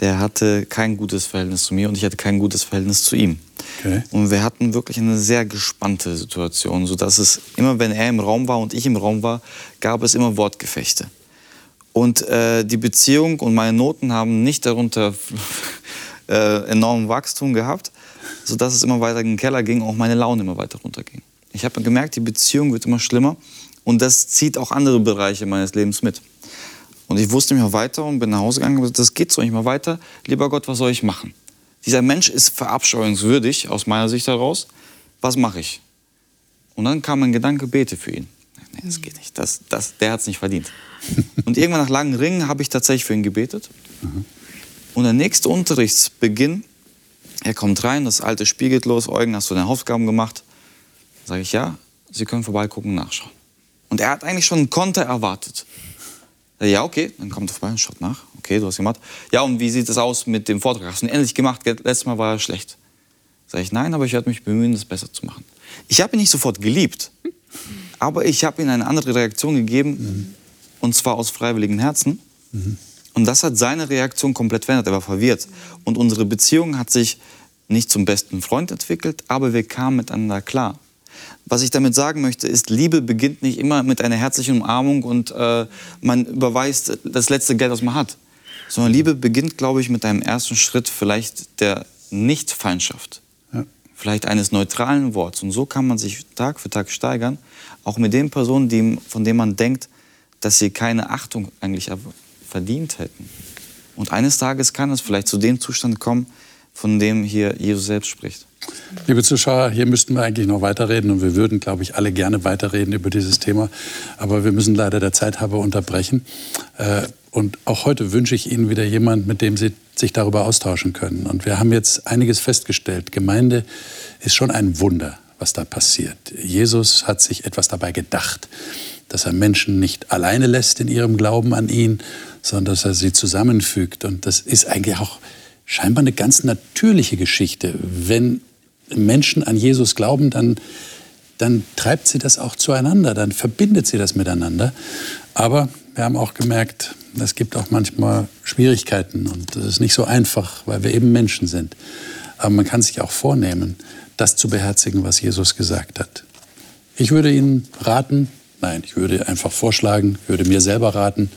der hatte kein gutes Verhältnis zu mir und ich hatte kein gutes Verhältnis zu ihm. Okay. Und wir hatten wirklich eine sehr gespannte Situation, sodass es immer, wenn er im Raum war und ich im Raum war, gab es immer Wortgefechte. Und äh, die Beziehung und meine Noten haben nicht darunter [LAUGHS] äh, enormen Wachstum gehabt, sodass es immer weiter in den Keller ging, auch meine Laune immer weiter runterging. Ich habe gemerkt, die Beziehung wird immer schlimmer und das zieht auch andere Bereiche meines Lebens mit. Und ich wusste nicht mehr weiter und bin nach Hause gegangen und gesagt, das geht so nicht mehr weiter. Lieber Gott, was soll ich machen? Dieser Mensch ist verabscheuungswürdig aus meiner Sicht heraus. Was mache ich? Und dann kam ein Gedanke, bete für ihn. Nee, das geht nicht. Das, das, der hat es nicht verdient. [LAUGHS] Und irgendwann nach langen Ringen habe ich tatsächlich für ihn gebetet. Und der nächste Unterrichtsbeginn, er kommt rein, das alte Spiel geht los. Eugen, hast du deine Hausaufgaben gemacht? Sage ich, ja, Sie können vorbeigucken und nachschauen. Und er hat eigentlich schon einen Konter erwartet. Ja, okay, dann kommt er vorbei und schaut nach. Okay, du hast gemacht. Ja, und wie sieht es aus mit dem Vortrag? Hast du ihn endlich gemacht? Letztes Mal war er schlecht. Sag ich, nein, aber ich werde mich bemühen, das besser zu machen. Ich habe ihn nicht sofort geliebt, aber ich habe ihm eine andere Reaktion gegeben, mhm. und zwar aus freiwilligem Herzen. Mhm. Und das hat seine Reaktion komplett verändert. Er war verwirrt. Und unsere Beziehung hat sich nicht zum besten Freund entwickelt, aber wir kamen miteinander klar. Was ich damit sagen möchte, ist, Liebe beginnt nicht immer mit einer herzlichen Umarmung und äh, man überweist das letzte Geld, was man hat. Sondern Liebe beginnt, glaube ich, mit einem ersten Schritt vielleicht der Nicht-Feindschaft. Ja. Vielleicht eines neutralen Worts. Und so kann man sich Tag für Tag steigern, auch mit den Personen, die, von denen man denkt, dass sie keine Achtung eigentlich verdient hätten. Und eines Tages kann es vielleicht zu dem Zustand kommen, von dem hier Jesus selbst spricht. Liebe Zuschauer, hier müssten wir eigentlich noch weiterreden und wir würden, glaube ich, alle gerne weiterreden über dieses Thema. Aber wir müssen leider der Zeit halber unterbrechen. Äh, und auch heute wünsche ich Ihnen wieder jemand, mit dem Sie sich darüber austauschen können. Und wir haben jetzt einiges festgestellt. Gemeinde ist schon ein Wunder, was da passiert. Jesus hat sich etwas dabei gedacht, dass er Menschen nicht alleine lässt in ihrem Glauben an ihn, sondern dass er sie zusammenfügt. Und das ist eigentlich auch scheinbar eine ganz natürliche Geschichte. Wenn Menschen an Jesus glauben, dann, dann treibt sie das auch zueinander, dann verbindet sie das miteinander. Aber wir haben auch gemerkt, es gibt auch manchmal Schwierigkeiten und das ist nicht so einfach, weil wir eben Menschen sind. Aber man kann sich auch vornehmen, das zu beherzigen, was Jesus gesagt hat. Ich würde Ihnen raten, nein, ich würde einfach vorschlagen, würde mir selber raten,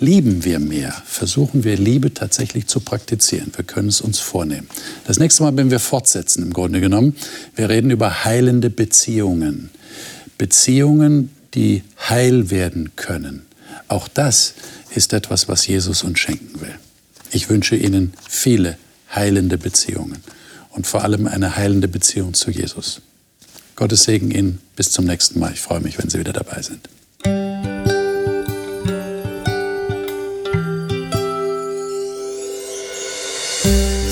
lieben wir mehr, versuchen wir Liebe tatsächlich zu praktizieren. Wir können es uns vornehmen. Das nächste Mal, wenn wir fortsetzen, im Grunde genommen, wir reden über heilende Beziehungen. Beziehungen, die heil werden können. Auch das ist etwas, was Jesus uns schenken will. Ich wünsche Ihnen viele heilende Beziehungen und vor allem eine heilende Beziehung zu Jesus. Gottes Segen Ihnen. Bis zum nächsten Mal. Ich freue mich, wenn Sie wieder dabei sind.